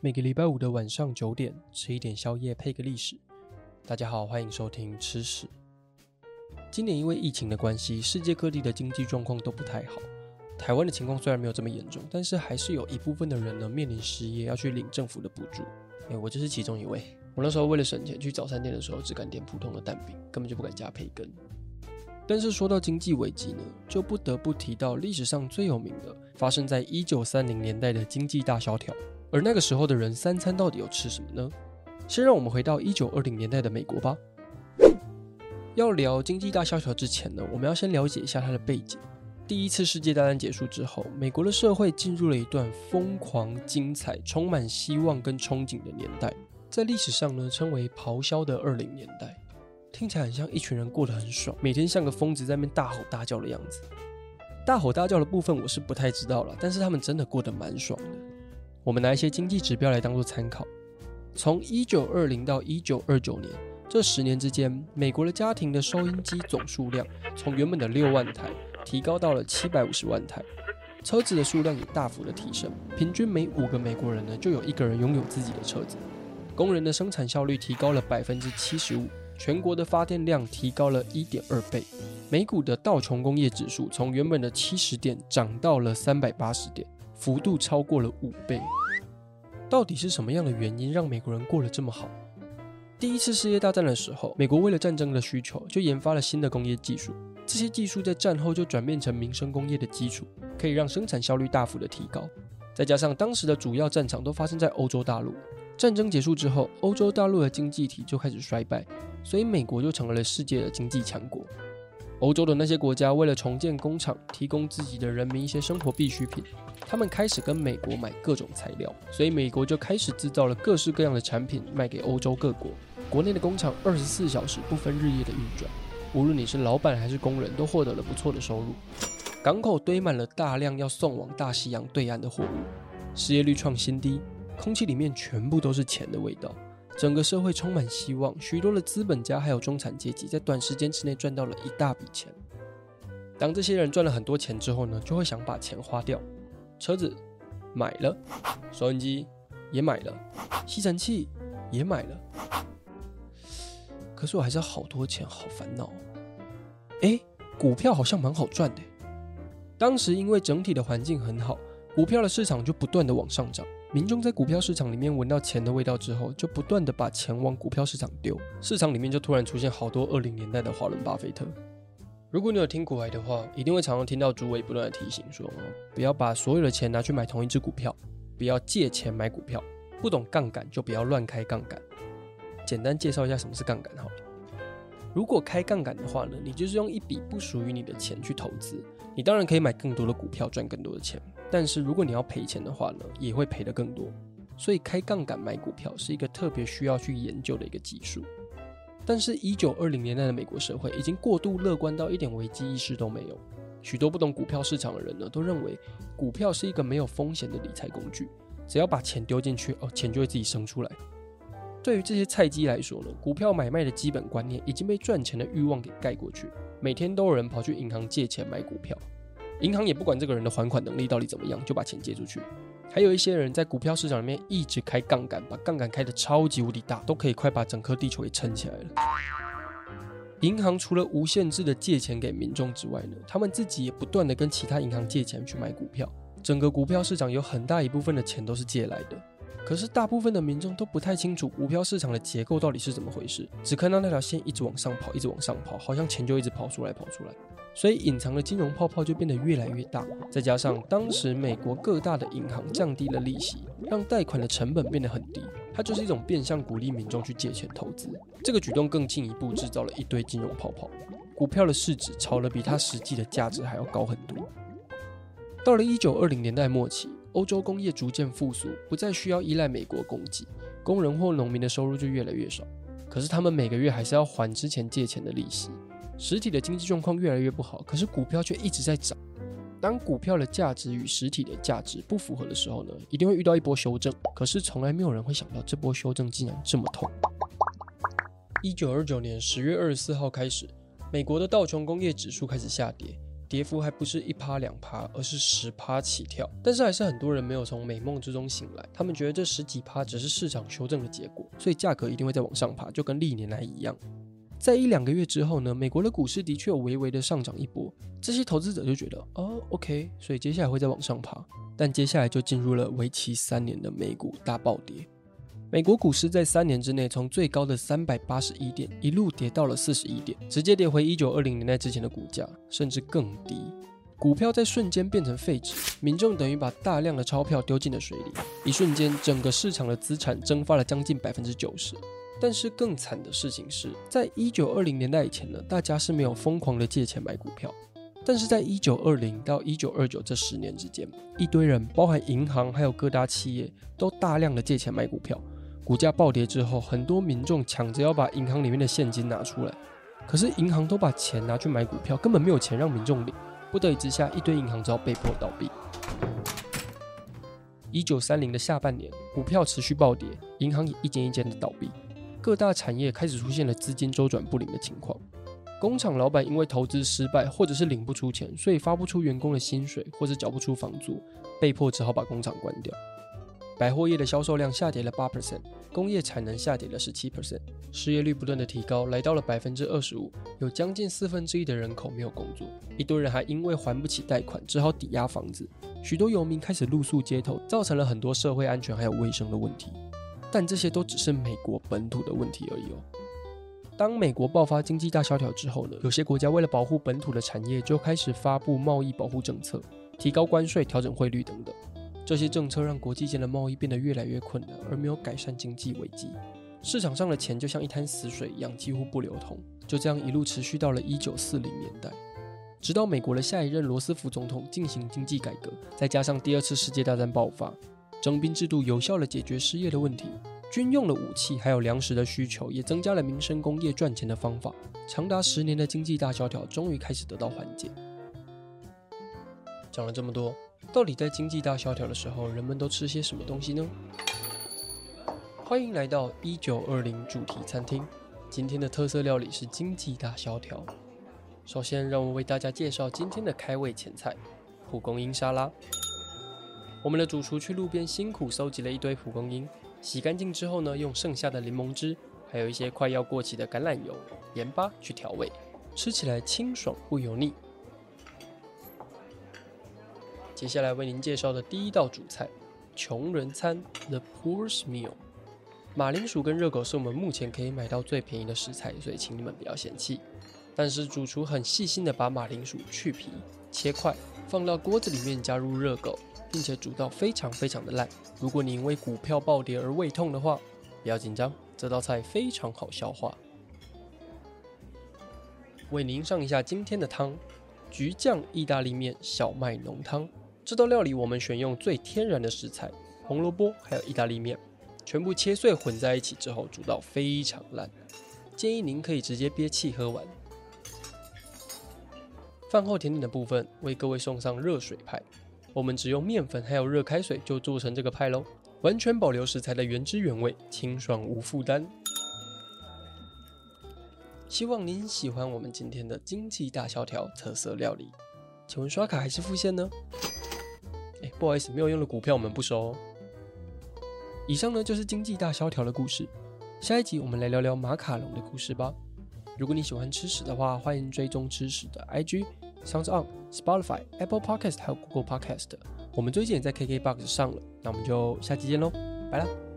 每个礼拜五的晚上九点，吃一点宵夜配个历史。大家好，欢迎收听吃史。今年因为疫情的关系，世界各地的经济状况都不太好。台湾的情况虽然没有这么严重，但是还是有一部分的人呢面临失业，要去领政府的补助。哎，我就是其中一位。我那时候为了省钱，去早餐店的时候只敢点普通的蛋饼，根本就不敢加培根。但是说到经济危机呢，就不得不提到历史上最有名的，发生在一九三零年代的经济大萧条。而那个时候的人三餐到底要吃什么呢？先让我们回到一九二零年代的美国吧。要聊经济大萧条之前呢，我们要先了解一下它的背景。第一次世界大战结束之后，美国的社会进入了一段疯狂、精彩、充满希望跟憧憬的年代，在历史上呢称为“咆哮的二零年代”。听起来很像一群人过得很爽，每天像个疯子在那边大吼大叫的样子。大吼大叫的部分我是不太知道了，但是他们真的过得蛮爽的。我们拿一些经济指标来当做参考。从一九二零到一九二九年这十年之间，美国的家庭的收音机总数量从原本的六万台提高到了七百五十万台，车子的数量也大幅的提升，平均每五个美国人呢就有一个人拥有自己的车子。工人的生产效率提高了百分之七十五。全国的发电量提高了一点二倍，美股的道琼工业指数从原本的七十点涨到了三百八十点，幅度超过了五倍。到底是什么样的原因让美国人过得这么好？第一次世界大战的时候，美国为了战争的需求，就研发了新的工业技术，这些技术在战后就转变成民生工业的基础，可以让生产效率大幅的提高。再加上当时的主要战场都发生在欧洲大陆。战争结束之后，欧洲大陆的经济体就开始衰败，所以美国就成为了世界的经济强国。欧洲的那些国家为了重建工厂，提供自己的人民一些生活必需品，他们开始跟美国买各种材料，所以美国就开始制造了各式各样的产品卖给欧洲各国。国内的工厂二十四小时不分日夜的运转，无论你是老板还是工人，都获得了不错的收入。港口堆满了大量要送往大西洋对岸的货物，失业率创新低。空气里面全部都是钱的味道，整个社会充满希望，许多的资本家还有中产阶级在短时间之内赚到了一大笔钱。当这些人赚了很多钱之后呢，就会想把钱花掉，车子买了，收音机也买了，吸尘器也买了，可是我还是好多钱，好烦恼。诶，股票好像蛮好赚的。当时因为整体的环境很好，股票的市场就不断的往上涨。民众在股票市场里面闻到钱的味道之后，就不断的把钱往股票市场丢，市场里面就突然出现好多二零年代的华伦巴菲特。如果你有听股癌的话，一定会常常听到主委不断的提醒说：不要把所有的钱拿去买同一只股票，不要借钱买股票，不懂杠杆就不要乱开杠杆。简单介绍一下什么是杠杆好了。如果开杠杆的话呢，你就是用一笔不属于你的钱去投资，你当然可以买更多的股票赚更多的钱。但是如果你要赔钱的话呢，也会赔得更多。所以开杠杆买股票是一个特别需要去研究的一个技术。但是，一九二零年代的美国社会已经过度乐观到一点危机意识都没有。许多不懂股票市场的人呢，都认为股票是一个没有风险的理财工具，只要把钱丢进去，哦，钱就会自己生出来。对于这些菜鸡来说呢，股票买卖的基本观念已经被赚钱的欲望给盖过去。每天都有人跑去银行借钱买股票。银行也不管这个人的还款能力到底怎么样，就把钱借出去。还有一些人在股票市场里面一直开杠杆，把杠杆开得超级无敌大，都可以快把整颗地球给撑起来了。银行除了无限制的借钱给民众之外呢，他们自己也不断的跟其他银行借钱去买股票。整个股票市场有很大一部分的钱都是借来的。可是大部分的民众都不太清楚股票市场的结构到底是怎么回事，只看到那条线一直往上跑，一直往上跑，好像钱就一直跑出来，跑出来。所以隐藏的金融泡泡就变得越来越大，再加上当时美国各大的银行降低了利息，让贷款的成本变得很低，它就是一种变相鼓励民众去借钱投资。这个举动更进一步制造了一堆金融泡泡，股票的市值炒得比它实际的价值还要高很多。到了一九二零年代末期，欧洲工业逐渐复苏，不再需要依赖美国供给，工人或农民的收入就越来越少，可是他们每个月还是要还之前借钱的利息。实体的经济状况越来越不好，可是股票却一直在涨。当股票的价值与实体的价值不符合的时候呢，一定会遇到一波修正。可是从来没有人会想到这波修正竟然这么痛。一九二九年十月二十四号开始，美国的道琼工业指数开始下跌，跌幅还不是一趴两趴，而是十趴起跳。但是还是很多人没有从美梦之中醒来，他们觉得这十几趴只是市场修正的结果，所以价格一定会再往上爬，就跟历年来一样。在一两个月之后呢，美国的股市的确有微微的上涨一波，这些投资者就觉得哦，OK，所以接下来会再往上爬。但接下来就进入了为期三年的美股大暴跌。美国股市在三年之内从最高的三百八十一点一路跌到了四十一点，直接跌回一九二零年代之前的股价，甚至更低。股票在瞬间变成废纸，民众等于把大量的钞票丢进了水里，一瞬间整个市场的资产蒸发了将近百分之九十。但是更惨的事情是，在一九二零年代以前呢，大家是没有疯狂的借钱买股票。但是在一九二零到一九二九这十年之间，一堆人，包含银行还有各大企业，都大量的借钱买股票。股价暴跌之后，很多民众抢着要把银行里面的现金拿出来，可是银行都把钱拿去买股票，根本没有钱让民众领。不得已之下，一堆银行只好被迫倒闭。一九三零的下半年，股票持续暴跌，银行也一间一间的倒闭。各大产业开始出现了资金周转不灵的情况，工厂老板因为投资失败或者是领不出钱，所以发不出员工的薪水，或者缴不出房租，被迫只好把工厂关掉。百货业的销售量下跌了八 percent，工业产能下跌了十七 percent，失业率不断的提高，来到了百分之二十五，有将近四分之一的人口没有工作，一堆人还因为还不起贷款，只好抵押房子，许多游民开始露宿街头，造成了很多社会安全还有卫生的问题。但这些都只是美国本土的问题而已哦。当美国爆发经济大萧条之后呢，有些国家为了保护本土的产业，就开始发布贸易保护政策，提高关税、调整汇率等等。这些政策让国际间的贸易变得越来越困难，而没有改善经济危机。市场上的钱就像一滩死水一样，几乎不流通。就这样一路持续到了一九四零年代，直到美国的下一任罗斯福总统进行经济改革，再加上第二次世界大战爆发。征兵制度有效地解决失业的问题，军用的武器还有粮食的需求也增加了民生工业赚钱的方法。长达十年的经济大萧条终于开始得到缓解。讲了这么多，到底在经济大萧条的时候，人们都吃些什么东西呢？欢迎来到一九二零主题餐厅，今天的特色料理是经济大萧条。首先，让我为大家介绍今天的开胃前菜——蒲公英沙拉。我们的主厨去路边辛苦收集了一堆蒲公英，洗干净之后呢，用剩下的柠檬汁，还有一些快要过期的橄榄油、盐巴去调味，吃起来清爽不油腻。接下来为您介绍的第一道主菜——穷人餐 The Poor's Meal。马铃薯跟热狗是我们目前可以买到最便宜的食材，所以请你们不要嫌弃。但是主厨很细心的把马铃薯去皮、切块，放到锅子里面，加入热狗。并且煮到非常非常的烂。如果你因为股票暴跌而胃痛的话，不要紧张，这道菜非常好消化。为您上一下今天的汤：橘酱意大利面小麦浓汤。这道料理我们选用最天然的食材，红萝卜还有意大利面，全部切碎混在一起之后煮到非常烂。建议您可以直接憋气喝完。饭后甜点的部分，为各位送上热水派。我们只用面粉还有热开水就做成这个派喽，完全保留食材的原汁原味，清爽无负担。希望您喜欢我们今天的经济大萧条特色料理。请问刷卡还是付现呢？不好意思，没有用的股票我们不收哦。以上呢就是经济大萧条的故事。下一集我们来聊聊马卡龙的故事吧。如果你喜欢吃屎的话，欢迎追踪吃屎的 IG，Sounds on，Spotify，Apple Podcast 还有 Google Podcast，我们最近也在 KKBOX 上了，那我们就下期见喽，拜了。